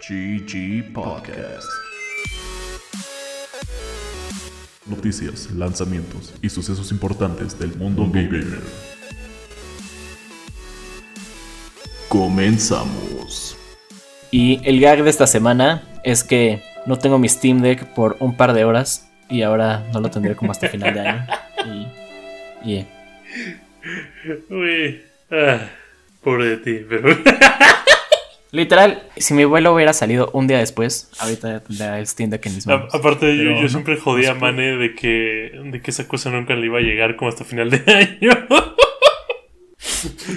GG Podcast. Noticias, lanzamientos y sucesos importantes del mundo gamer. Comenzamos. Y el gag de esta semana es que no tengo mi Steam Deck por un par de horas y ahora no lo tendré como hasta final de año. Y. y Uy, ah, pobre de ti, pero. literal, si mi vuelo hubiera salido un día después, ahorita ya tendría el Steam Deck en mis A- manos. aparte, yo, Pero yo no, siempre jodía a. Mane de que, de que esa cosa nunca le iba a llegar como hasta final de año.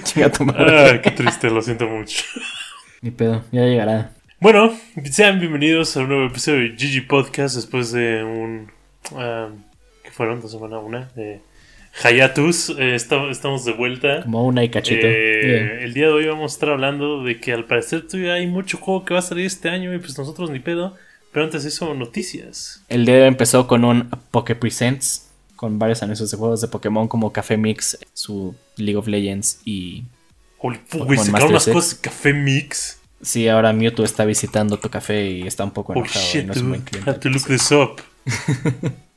Chinga tu madre. ah, qué triste, lo siento mucho. Ni pedo, ya llegará. Bueno, sean bienvenidos a un nuevo episodio de GG Podcast después de un. ah, ¿Qué fueron? ¿Dos semanas? ¿Una? Hayatus. Eh, esta- estamos de vuelta. Como una y cachito. Eh, el día de hoy vamos a estar hablando de que al parecer todavía hay mucho juego que va a salir este año y pues nosotros ni pedo. Pero antes eso, noticias. El día de hoy empezó con un Poké Presents, con varios anuncios de juegos de Pokémon como Café Mix, su League of Legends y Holy güey, sacaron unas cosas de café mix. Sí, ahora Mewtwo está visitando tu café y está un poco Oh enojado. y shit, no es dude. cliente. Have to look this up.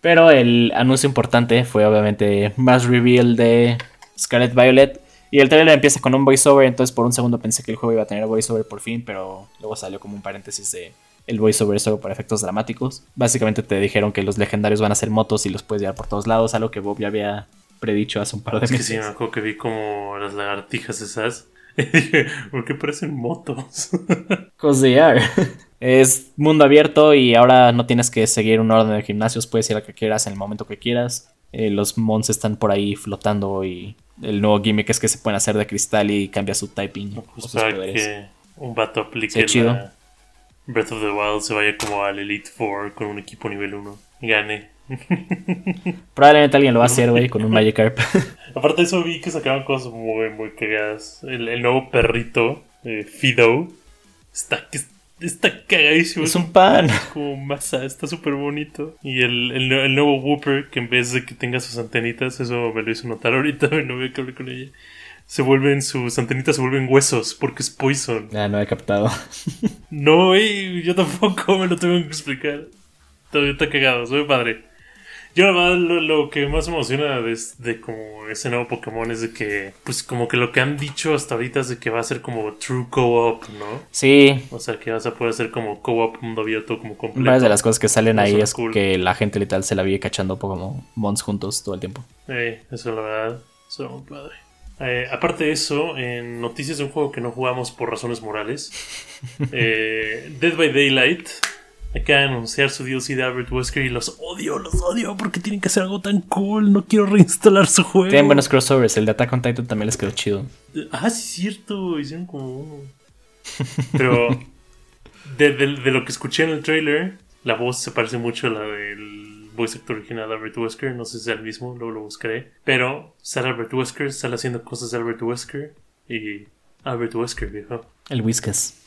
Pero el anuncio importante fue obviamente más reveal de Scarlet Violet. Y el trailer empieza con un voiceover, entonces por un segundo pensé que el juego iba a tener voiceover por fin, pero luego salió como un paréntesis de el voiceover es solo para efectos dramáticos. Básicamente te dijeron que los legendarios van a ser motos y los puedes llevar por todos lados, algo que Bob ya había predicho hace un par de Es que meses. sí, me acuerdo que vi como las lagartijas esas. Y dije, ¿por qué parecen motos? Cause they are. Es mundo abierto y ahora no tienes que seguir un orden de gimnasios, puedes ir a que quieras en el momento que quieras. Eh, los mons están por ahí flotando y el nuevo gimmick es que se pueden hacer de cristal y cambia su typing. o poderes. que un vato aplique chido. la Breath of the Wild se vaya como al Elite Four con un equipo nivel 1 y gane. Probablemente alguien lo va a hacer, güey, con un Magikarp. Aparte de eso vi que sacaron cosas muy, muy cagadas. El, el nuevo perrito, eh, Fido, está, que- está cagadísimo. es un pan. como masa, está súper bonito. Y el, el, nue- el nuevo Whooper, que en vez de que tenga sus antenitas, eso me lo hizo notar ahorita, mi novia que hablé con ella. Se vuelven, sus antenitas se vuelven huesos porque es poison. Ah, no he captado. No, güey, yo tampoco me lo tengo que explicar. Todavía está cagado, soy padre. Yo la verdad lo, lo que más me emociona de, de como ese nuevo Pokémon es de que, pues como que lo que han dicho hasta ahorita es de que va a ser como true co-op, ¿no? Sí, O sea, que vas a poder hacer como co-op mundo abierto como completo. varias de las cosas que salen ahí es cool. que la gente literal se la vive cachando como mons juntos todo el tiempo. Eh, eso la verdad, eso muy padre. Eh, aparte de eso, en noticias de un juego que no jugamos por razones morales, eh, Dead by Daylight acaba de anunciar su DLC de Albert Wesker y los odio, los odio porque tienen que hacer algo tan cool. No quiero reinstalar su juego. Tienen buenos crossovers, el de Attack on Titan también les quedó chido. Ah, sí, es cierto, hicieron como uno. Pero de, de- de lo que escuché en el trailer, la voz se parece mucho a la del voice actor original de Albert Wesker. No sé si es el mismo, luego lo buscaré. Pero sale Albert Wesker, sale haciendo cosas de Albert Wesker. Y Albert Wesker, viejo. El Whiskas.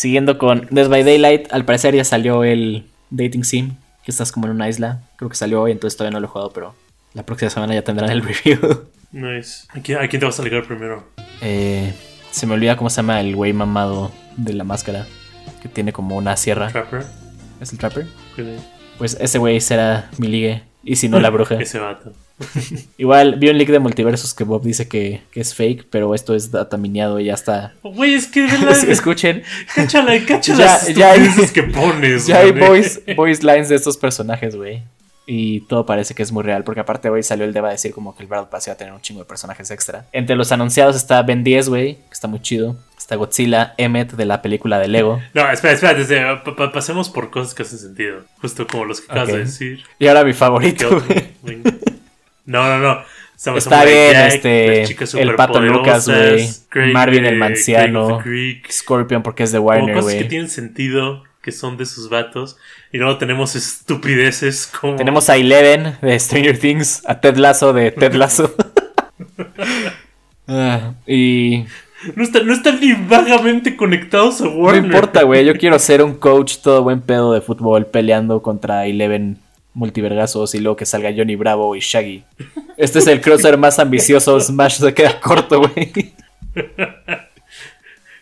Siguiendo con Dead by Daylight, al parecer ya salió el Dating Sim, que estás como en una isla. Creo que salió hoy, entonces todavía no lo he jugado, pero la próxima semana ya tendrán el review. Nice. ¿A quién, a quién te vas a ligar primero? Eh, se me olvida cómo se llama el güey mamado de la máscara, que tiene como una sierra. ¿Trapper? ¿Es el Trapper? ¿Qué- Pues ese güey será mi ligue, y si no la bruja. Ese vato. Igual vi un leak de multiversos que Bob dice que, que es fake, pero esto es data mineado y ya está. Güey, es que de verdad. Escuchen, Cáchala, cáchala. Ya- hay- que pones. Ya hay voice, voice lines de estos personajes, güey. Y todo parece que es muy real, porque aparte hoy salió el deba a decir como que el Battle Pass iba a tener un chingo de personajes extra. Entre los anunciados está Ben 10, güey, que está muy chido. Está Godzilla, Emmet de la película de Lego. No, espera, espera, desde, pa- pa- pasemos por cosas que hacen sentido. Justo como los que acabas de decir. Y ahora mi ¿Qué favorito, otro? Güey. No, no, no. Está bien, Jack, este, el Pato Lucas, güey, Marvin el Manciano, the Creek, Scorpion porque es de Warner, cosas que güey. tienen sentido, que son de sus vatos. Y luego tenemos estupideces como... Tenemos a Eleven de Stranger Things, a Ted Lasso de Ted Lasso. Ah, y No, están, no están ni vagamente conectados a No Warner. importa, güey. Yo quiero ser un coach todo buen pedo de fútbol peleando contra Eleven multivergazos y luego que salga Johnny Bravo y Shaggy. Este es el crossover más ambicioso. Smash se queda corto, güey.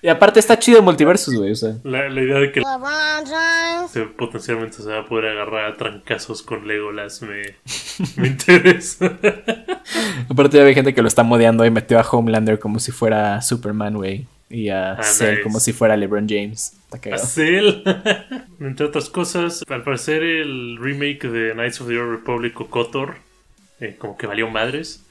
Y aparte está chido Multiversus, güey. O sea, La, la idea de que LeBron James. se- potencialmente se va a poder agarrar a trancazos con Legolas me, me interesa. aparte ya hay gente que lo está modeando y metió a Homelander como si fuera Superman, güey. Y a Ah, Cell nice. como si fuera LeBron James. Está A. Cell. Entre otras cosas, al parecer el remake de Knights of the Old Republic o KOTOR eh, como que valió madres.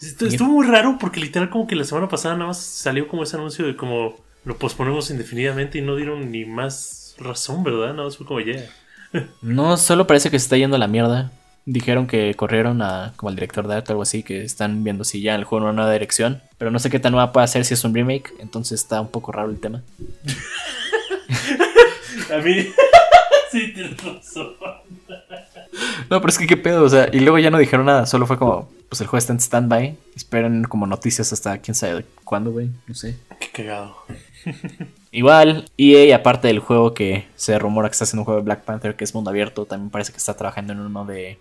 Estu- Estuvo muy raro porque literal como que la semana pasada nada más salió como ese anuncio de como lo posponemos indefinidamente y no dieron ni más razón, ¿verdad? Nada más fue como ya. No, solo parece que se está yendo a la mierda. Dijeron que corrieron a como al director de arte o algo así, que están viendo si ya el juego en una nueva dirección. Pero no sé qué tan nueva puede hacer si es un remake, entonces está un poco raro el tema. A mí... sí, tienes razón. No, pero es que qué pedo, o sea, y luego ya no dijeron nada, solo fue como, pues el juego está en stand-by, esperen como noticias hasta quién sabe cuándo, güey, no sé. Qué cagado. Igual, EA, aparte del juego que se rumora que está haciendo un juego de Black Panther, que es mundo abierto, también parece que está trabajando en uno de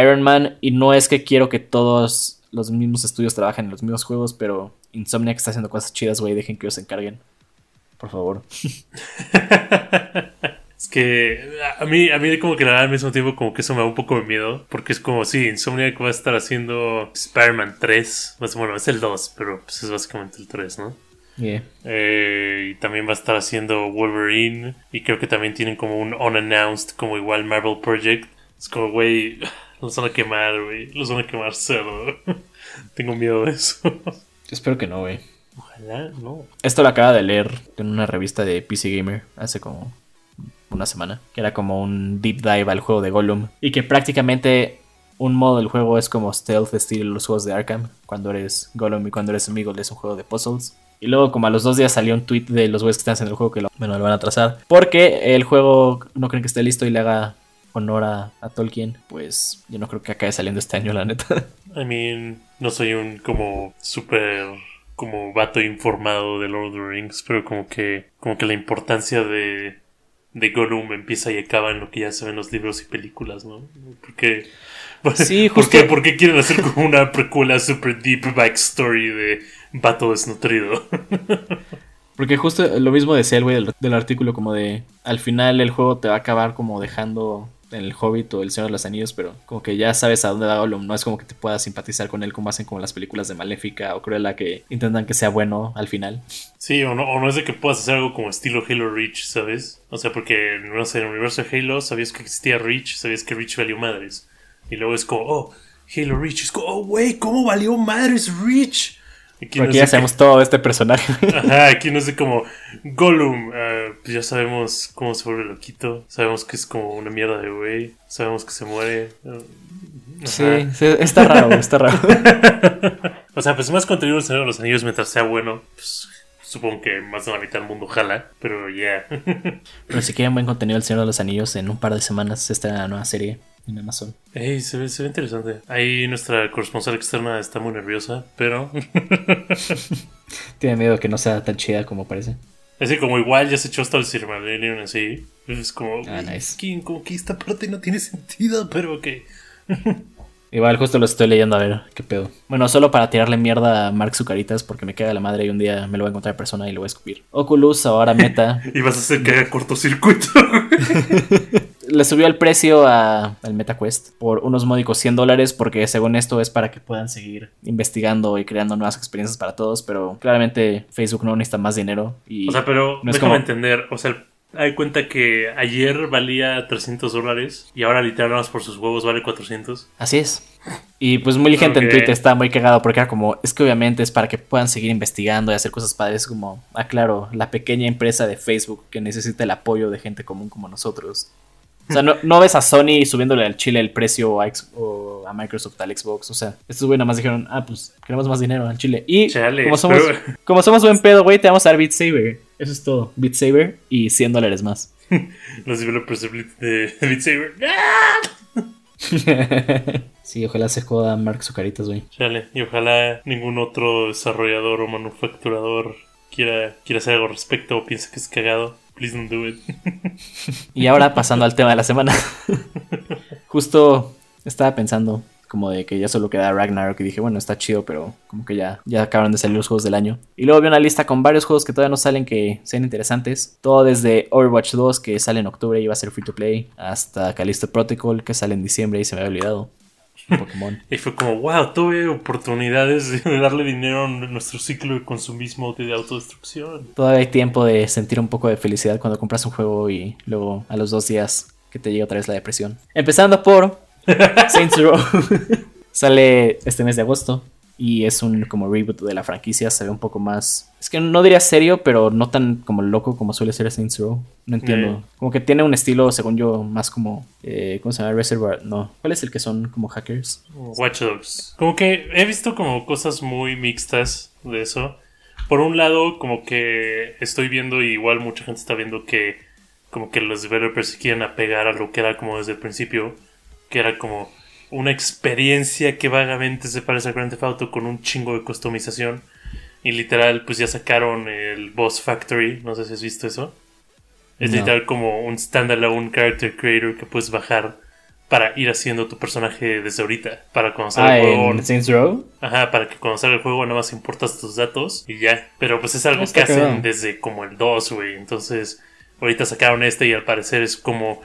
Iron Man, y no es que quiero que todos los mismos estudios trabajen en los mismos juegos, pero Insomniac está haciendo cosas chidas, güey, dejen que ellos se encarguen. Por favor. Es que a mí, a mí como que la verdad, al mismo tiempo como que eso me da un poco de miedo. Porque es como, sí, Insomniac va a estar haciendo Spider-Man 3. Pues, bueno, es el 2, pero pues es básicamente el 3, ¿no? Yeah. Eh, y también va a estar haciendo Wolverine. Y creo que también tienen como un unannounced, como igual Marvel Project. Es como, güey, los van a quemar, güey. Los van a quemar cerdo. Tengo miedo de eso. Espero que no, güey. Ojalá, no. Esto lo acaba de leer en una revista de PC Gamer hace como una semana, que era como un deep dive al juego de Gollum y que prácticamente un modo del juego es como stealth estilo los juegos de Arkham, cuando eres Gollum y cuando eres amigo es un juego de puzzles. Y luego como a los dos días salió un tweet de los güeyes que están haciendo el juego que lo, bueno, lo van a trazar. Porque el juego no creen que esté listo y le haga honor a, a Tolkien, pues yo no creo que acabe saliendo este año, la neta. I mean, no soy un como súper como vato informado de Lord of the Rings, pero como que como que la importancia de de Gollum empieza y acaba en lo que ya se ven los libros y películas, ¿no? Porque Sí, ¿por justo- qué, por qué quieren hacer como una precuela super deep backstory de vato desnutrido? Porque justo lo mismo decía el güey del, del artículo, como de al final el juego te va a acabar como dejando en el Hobbit o el Señor de los Anillos, pero como que ya sabes a dónde va Gollum, no es como que te puedas simpatizar con él como hacen como las películas de Maléfica o Cruella que intentan que sea bueno al final. Sí, o no, o no es de que puedas hacer algo como estilo Halo Reach, ¿sabes? O sea, porque, no sé, en el universo de Halo sabías que existía Reach, sabías que Reach valió madres. Y luego es como, oh, Halo Reach. Es como, oh, güey, ¿cómo valió madres Reach? Aquí no sé ya qué- sabemos todo este personaje. Ajá, aquí no sé como Gollum, ah, pues ya sabemos cómo se vuelve loquito, sabemos que es como una mierda de güey, sabemos que se muere. ah, sí, sí, está raro, está raro. O sea, pues más contenido del Señor de los Anillos mientras sea bueno, pues supongo que más de la mitad del mundo jala, pero ya. Pero si quieren buen contenido del Señor de los Anillos, en un par de semanas se estrena la nueva serie en Amazon. Ey, se ve, se ve interesante. Ahí nuestra corresponsal externa está muy nerviosa, pero Tiene miedo que no sea tan chida como parece. así como igual ya se echó hasta el Silmarillion así. Es como, Ah, "Uy, nice. que- como que esta parte no tiene sentido, pero ok. Igual justo lo estoy leyendo a ver qué pedo. Bueno, solo para tirarle mierda a Mark Zucaritas porque me queda la madre y un día me lo voy a encontrar en persona y lo voy a escupir. Oculus, ahora Meta, Y vas a hacer que haga cortocircuito. le subió el precio a- al MetaQuest por unos módicos 100 dólares porque según esto es para que puedan seguir investigando y creando nuevas experiencias para todos, pero claramente Facebook no necesita más dinero y O sea, pero no es como- entender. O sea, hay cuenta que ayer valía 300 dólares y ahora literal por sus huevos vale 400. Así es. Y pues muy gente en. Twitter está muy cagado porque era como, es que obviamente es para que puedan seguir investigando y hacer cosas padres como, ah claro, la pequeña empresa de Facebook que necesita el apoyo de gente común como nosotros. O sea, no, no ves a Sony subiéndole al chile el precio a X- o a Microsoft al Xbox. O sea, estos güey nada más dijeron, ah, pues queremos más dinero al chile. Y Chale, como, somos, pero- como somos buen pedo, güey, te vamos a dar Beat Saber. Eso es todo. Beat Saber y 100 dólares más. Los developers de Beat Saber. ¡Ah! sí, ojalá se joda Mark Zucaritas, güey. Chale, y ojalá ningún otro desarrollador o manufacturador quiera, quiera hacer algo al respecto o piense que es cagado. Please don't do it. Y ahora pasando al tema de la semana. Justo estaba pensando, como de que ya solo queda Ragnarok y dije, bueno, está chido, pero como que ya, ya acabaron de salir los juegos del año. Y luego vi una lista con varios juegos que todavía no salen que sean interesantes. Todo desde Overwatch 2 que sale en octubre y va a ser free to play, hasta Callisto Protocol que sale en diciembre y se me había olvidado. Pokémon. Y fue como, wow, tuve oportunidades de darle dinero a nuestro ciclo de consumismo de autodestrucción. Todavía hay tiempo de sentir un poco de felicidad cuando compras un juego y luego a los dos días que te llega otra vez la depresión. Empezando por Saints Row. Sale este mes de agosto y es un como reboot de la franquicia, se ve un poco más... Es que no diría serio, pero no tan como loco como suele ser Saints Row. No entiendo. Como que tiene un estilo, según yo, más como... eh, ¿Cómo se llama? Reservoir. No. ¿Cuál es el que son como hackers? Watch Dogs. Como que he visto como cosas muy mixtas de eso. Por un lado, como que estoy viendo, y igual mucha gente está viendo que como que los developers se quieren apegar a lo que era como desde el principio, que era como una experiencia que vagamente se parece a Grand Theft Auto con un chingo de customización. Y literal, pues ya sacaron el Boss Factory, no sé si has visto eso. Es No. literal como un standalone character creator que puedes bajar para ir haciendo tu personaje desde ahorita. Para cuando salga Ah, el juego. en Saints Row. Ajá, para que salga el juego nada más importas tus datos y ya. Pero pues es algo Está que hacen desde como el 2, güey. Entonces, ahorita sacaron este y al parecer es como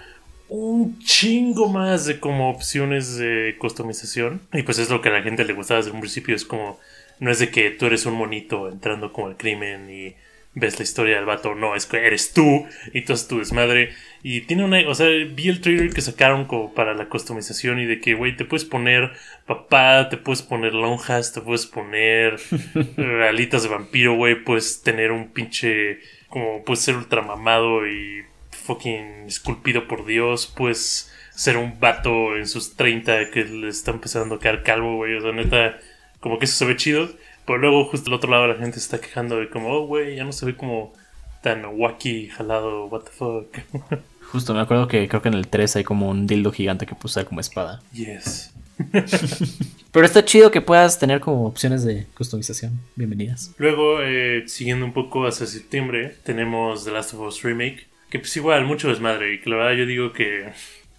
un chingo más de como opciones de customización. Y pues es lo que a la gente le gustaba desde un principio. Es como, no es de que tú eres un monito entrando como al crimen y ves la historia del vato. No, es que eres tú y tú haces tu desmadre. Y tiene una, o sea, vi el trailer que sacaron como para la customización y de que, güey, te puedes poner papá, te puedes poner lonjas, te puedes poner alitas de vampiro, güey, puedes tener un pinche, como puedes ser ultramamado y fucking esculpido por Dios, puedes ser un vato en sus 30 que le está empezando a quedar calvo, güey, o sea, neta, como que eso se ve chido, pero luego justo al otro lado la gente se está quejando de como, oh, güey, ya no se ve como tan wacky, jalado, what the fuck. Justo, me acuerdo que creo que en el 3 hay como un dildo gigante que puede como espada. yes. Pero está chido que puedas tener como opciones de customización. Bienvenidas. Luego, eh, siguiendo un poco hacia septiembre, tenemos The Last of Us Remake, que pues igual, mucho desmadre, y que la verdad yo digo que...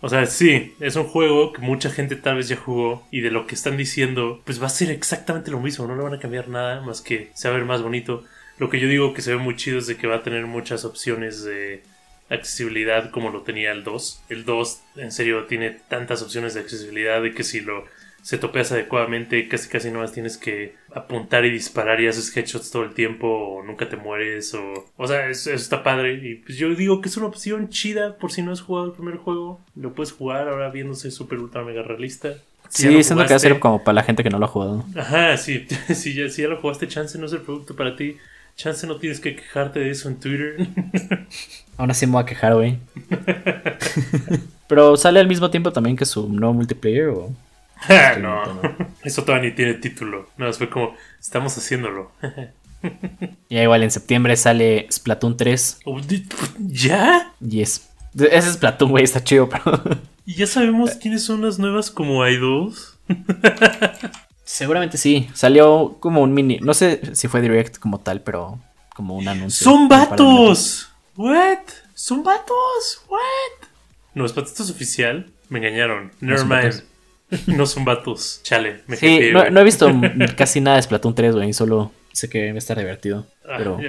O sea, sí, es un juego que mucha gente tal vez ya jugó y de lo que están diciendo, pues va a ser exactamente lo mismo, no le van a cambiar nada más que se va a ver más bonito. Lo que yo digo que se ve muy chido es de que va a tener muchas opciones de accesibilidad como lo tenía el 2. El 2 en serio tiene tantas opciones de accesibilidad de que si lo se topeas adecuadamente, casi casi nomás tienes que apuntar y disparar y haces headshots todo el tiempo o nunca te mueres o... O sea, eso, eso está padre y pues yo digo que es una opción chida por si no has jugado el primer juego. Lo puedes jugar ahora viéndose súper ultra mega realista. Si Sí, siento que va a ser como para la gente que no lo ha jugado. Ajá, sí, si ya, si ya lo jugaste, chance no es el producto para ti. Chance no tienes que quejarte de eso en Twitter. Aún así me voy a quejar, güey. Pero sale al mismo tiempo también que su nuevo multiplayer o. Ah, no, eso todavía ni tiene título. No, fue como, estamos haciéndolo. Ya igual en septiembre sale Splatoon 3. Oh, di- ¿Ya? Yes. Ese Splatoon, güey, está chido, pero. ¿Y ya sabemos quiénes son las nuevas como idols? Seguramente sí. Salió como un mini. No sé si fue direct como tal, pero como un anuncio. ¡Son vatos! ¿What? ¿Son vatos? ¿What? No, es esto es oficial. Me engañaron. Nevermind. No son vatos. Chale, me Sí, no, he visto casi nada de Splatoon 3, güey. Solo sé que va a estar divertido. Ah, Pero.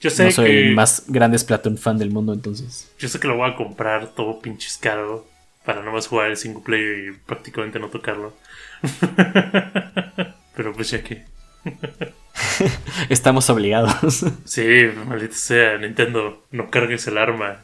Yo sé no soy que el más grande Splatoon fan del mundo, entonces. yo sé que lo voy a comprar todo pinches caro para nomás jugar el single player y prácticamente no tocarlo. Pero pues ya que. Estamos obligados. Sí, maldita sea, Nintendo, no cargues el arma.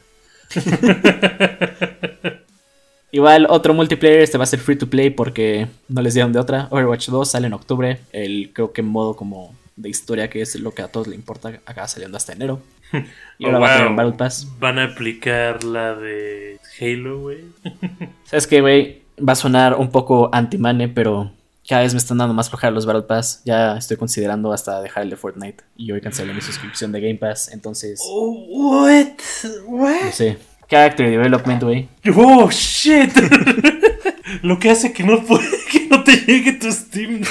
Igual otro multiplayer, este va a ser free to play porque no les dieron de otra. Overwatch 2 sale en octubre. El creo que modo como de historia que es lo que a todos le importa acaba saliendo hasta enero. Y ahora Oh, va a tener un Battle Pass. Van a aplicar la de Halo, güey. ¿Sabes qué, güey? Va a sonar un poco anti-mane, pero cada vez me están dando más flojar los Battle Pass. Ya estoy considerando hasta dejar el de Fortnite. Y hoy cancelé mi suscripción de Game Pass. Entonces, Oh, what? no What? sé. Character Development, güey. Oh, shit. Lo que hace que no puede, que no te llegue tu Steam.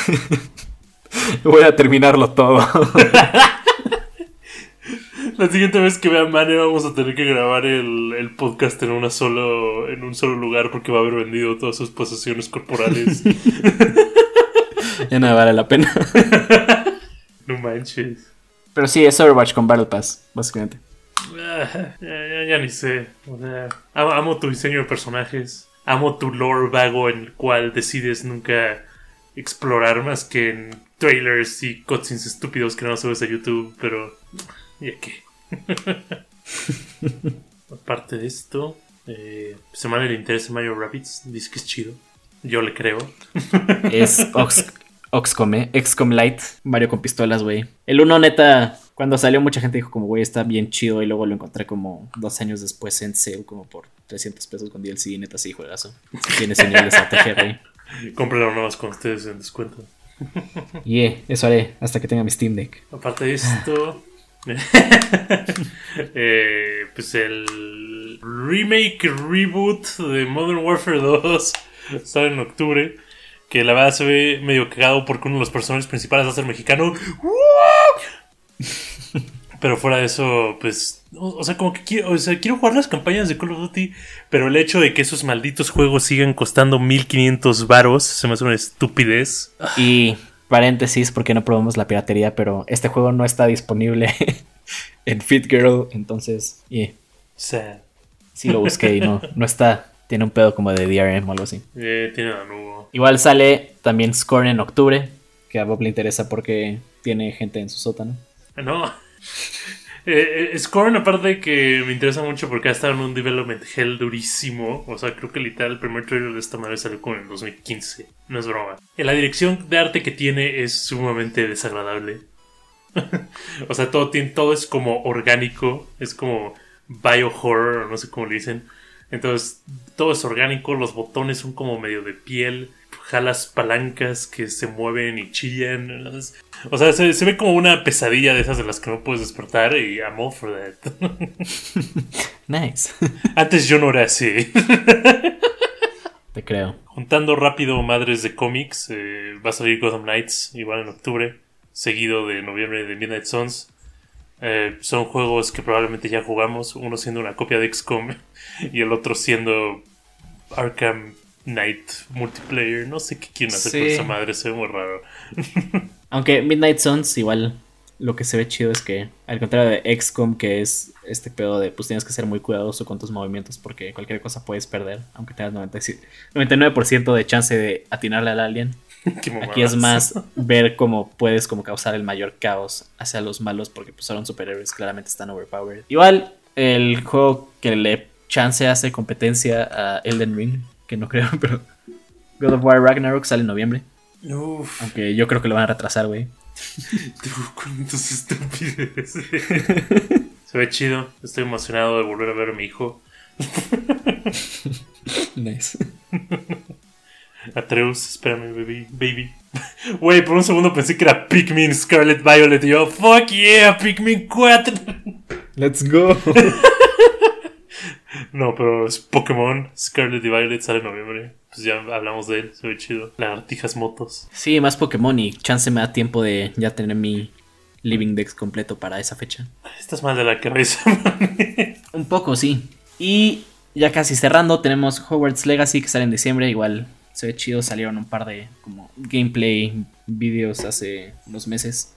Voy a terminarlo todo. La siguiente vez que vea Mane vamos a tener que grabar el, el podcast en una solo en un solo lugar porque va a haber vendido todas sus posesiones corporales. Ya no vale la pena. no manches. Pero sí, es Overwatch con Battle Pass, básicamente. Ah, ya, ya- ya ni sé. O sea, amo, amo tu diseño de personajes. Amo tu lore vago en el cual decides nunca explorar más que en trailers y cutscenes estúpidos que no subes a YouTube, pero ya que. Aparte de esto, eh, semana le interesa Mario Rabbits, dice que es chido. Yo le creo. Es Ox, Oxcom, ¿eh? XCOM Light, Mario con pistolas, güey. El uno, neta, cuando salió mucha gente dijo como, güey, está bien chido. Y luego lo encontré como dos años después en sale, como por 300 pesos con DLC. Y neta, sí, juegazo. Tiene señal de estrategia, güey. Cómpralo nomás con ustedes en descuento. Yeah, eso haré hasta que tenga mi Steam Deck. Aparte de esto, eh, pues el remake reboot de Modern Warfare 2 sale en octubre. Que la verdad se ve medio cagado porque uno de los personajes principales va a ser mexicano. Pero fuera de eso, pues. O, o sea, como que quiero, o sea, quiero jugar las campañas de Call of Duty. Pero el hecho de que esos malditos juegos sigan costando 1500 varos se me hace una estupidez. Y paréntesis, porque no probamos la piratería, pero este juego no está disponible en Fit Girl. Entonces, yeah, Sad. sí lo busqué y no, no está. Tiene un pedo como de DRM o algo así. Eh, tiene a nuevo. Igual sale también Scorn en octubre, que a Bob le interesa porque tiene gente en su sótano. No. Eh, eh, Scorn, aparte que me interesa mucho porque ha estado en un development hell durísimo. O sea, creo que literal el primer trailer de esta madre salió como en el 2015. No es broma. La dirección de arte que tiene es sumamente desagradable. o sea, todo, tiene, todo es como orgánico. Es como biohorror, no sé cómo le dicen. Entonces, todo es orgánico. Los botones son como medio de piel. Jalas palancas que se mueven y chillan. O sea, se, se ve como una pesadilla de esas de las que no puedes despertar y I'm all for that. Nice. Antes yo no era así. Te creo. Juntando rápido madres de cómics, eh, va a salir Gotham Knights igual en octubre, seguido de noviembre de Midnight Suns. Eh, son juegos que probablemente ya jugamos, uno siendo una copia de XCOM y el otro siendo Arkham Knight multiplayer. No sé qué quieren hacer con Sí. esa madre, se ve muy raro. Aunque Midnight Suns igual lo que se ve chido es que al contrario de XCOM que es este pedo de pues tienes que ser muy cuidadoso con tus movimientos porque cualquier cosa puedes perder aunque tengas 96 99% de chance de atinarle al alien. Aquí es más ver cómo puedes como causar el mayor caos hacia los malos porque pues son superhéroes claramente están overpowered. Igual el juego que le chance hace competencia a Elden Ring, que no creo, pero God of War Ragnarok sale en noviembre, Uf, aunque yo creo que lo van a retrasar, güey. tú con tus estupideces. Se ve chido. Estoy emocionado de volver a ver a mi hijo. Nice. Atreus, espérame, baby. baby. Güey, por un segundo pensé que era Pikmin Scarlet Violet. Y yo, fuck yeah, Pikmin 4. Let's go. No, pero es Pokémon Scarlet y Violet sale en noviembre. Pues ya hablamos de él, se ve chido. Lagartijas motos. Sí, más Pokémon y chance me da tiempo de ya tener mi Living Dex completo para esa fecha. Estás mal de la cabeza, man. Un poco, sí. Y ya casi cerrando, tenemos Hogwarts Legacy que sale en diciembre. Igual se ve chido, salieron un par de como gameplay videos hace unos meses.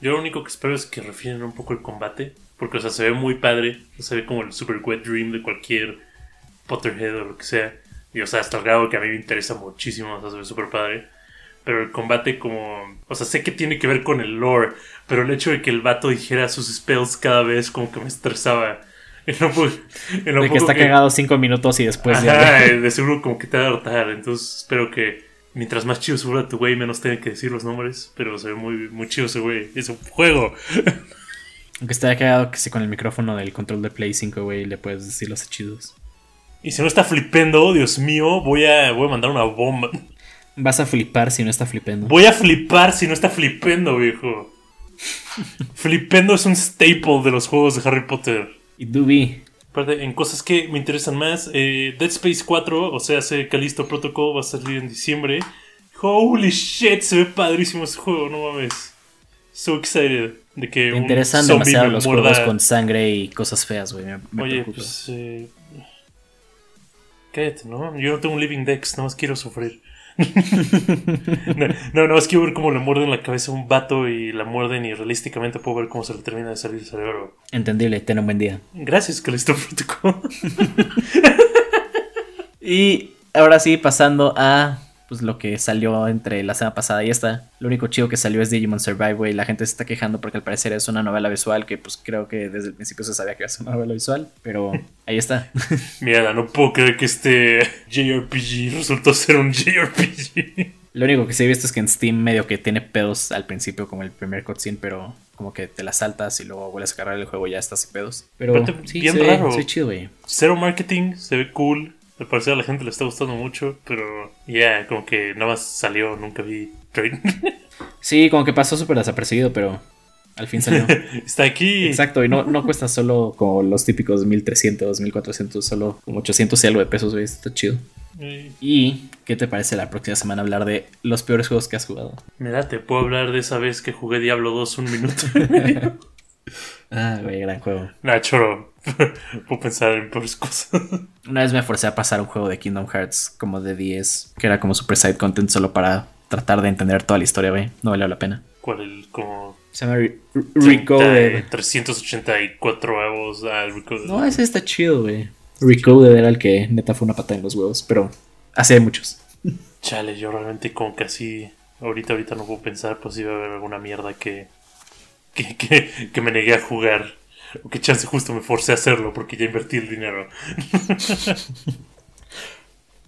Yo lo único que espero es que refinen un poco el combate. Porque, o sea, se ve muy padre. Se ve como el super wet dream de cualquier Potterhead o lo que sea. Y, o sea, hasta el grado que a mí me interesa muchísimo. O sea, se ve súper padre. Pero el combate como... O sea, sé que tiene que ver con el lore. Pero el hecho de que el vato dijera sus spells cada vez como que me estresaba. En lo, po- en lo De que está cagado cinco minutos y después Ajá, ya. de seguro como que te va a hartar. Entonces espero que mientras más chido se tu güey, menos tenga que decir los nombres. Pero se ve muy, muy chido ese güey. Es un juego. Aunque estaría cagado que si con el micrófono del control de Play 5, güey, le puedes decir los hechizos. Y si no está flipendo, Dios mío, voy a, voy a mandar una bomba. Vas a flipar si no está flipendo. Voy a flipar si no está flipendo, viejo. flipendo es un staple de los juegos de Harry Potter. Y Dubi. Aparte, en cosas que me interesan más, eh, Dead Space 4, o sea, hace Callisto Protocol, va a salir en diciembre. Holy shit, se ve padrísimo ese juego, no mames. So excited. De que un interesan demasiado me los muerda- juegos con sangre y cosas feas, güey. Me, me Oye, preocupa. pues. Eh... Cállate, ¿no? Yo no tengo un Living Dex, nada más quiero sufrir. no, no, nada más quiero ver cómo le muerden la cabeza a un vato y la muerden y realísticamente puedo ver cómo se le termina de salir el cerebro. Entendible, ten un buen día. Gracias, Calisto Protocol. Y ahora sí, pasando a pues lo que salió entre la semana pasada y esta. Lo único chido que salió es Digimon Survive, güey. La gente se está quejando porque al parecer es una novela visual que pues creo que desde el principio se sabía que era una novela visual. Pero ahí está. Mierda, no puedo creer que este JRPG resultó ser un JRPG. Lo único que sí he visto es que en Steam medio que tiene pedos al principio como el primer cutscene, pero como que te la saltas y luego vuelves a cargar el juego y ya estás sin pedos. Pero Aparte, sí, bien se ve- raro. se ve chido, güey. Cero marketing, se ve cool. Al parecer a la gente le está gustando mucho, pero ya, como que nada más salió, nunca vi trade. Sí, como que pasó súper desapercibido, pero al fin salió. Está aquí. Exacto, y no, no cuesta solo como los típicos 1300, 1400, solo como 800 y algo de pesos, güey. Está chido. ¿Y qué te parece la próxima semana hablar de los peores juegos que has jugado? Mira, te puedo hablar de esa vez que jugué Diablo 2 un minuto. Ah, güey, gran juego. nah, choro. puedo pensar en peores cosas. Una vez me forcé a pasar un juego de Kingdom Hearts como de 10, que era como super side content solo para tratar de entender toda la historia, güey. No valió la pena. ¿Cuál? El como. Se llama Re- 30, Recoded. 384 avos al Recoded. No, ese está chido, güey. Recoded era el que neta fue una pata en los huevos, pero así hay muchos. Chale, yo realmente como que así. Ahorita, ahorita no puedo pensar, pues iba a haber alguna mierda que. Que, que, que me negué a jugar. O que chance justo me forcé a hacerlo porque ya invertí el dinero.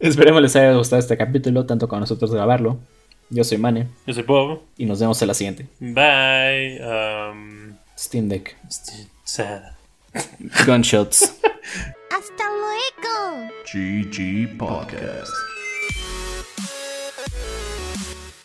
Esperemos les haya gustado este capítulo, tanto como a nosotros grabarlo. Yo soy Mane Yo soy Bob. y nos vemos en la siguiente. Bye. Um, Steam Deck. st- sad. Gunshots. Hasta luego. GG Podcast.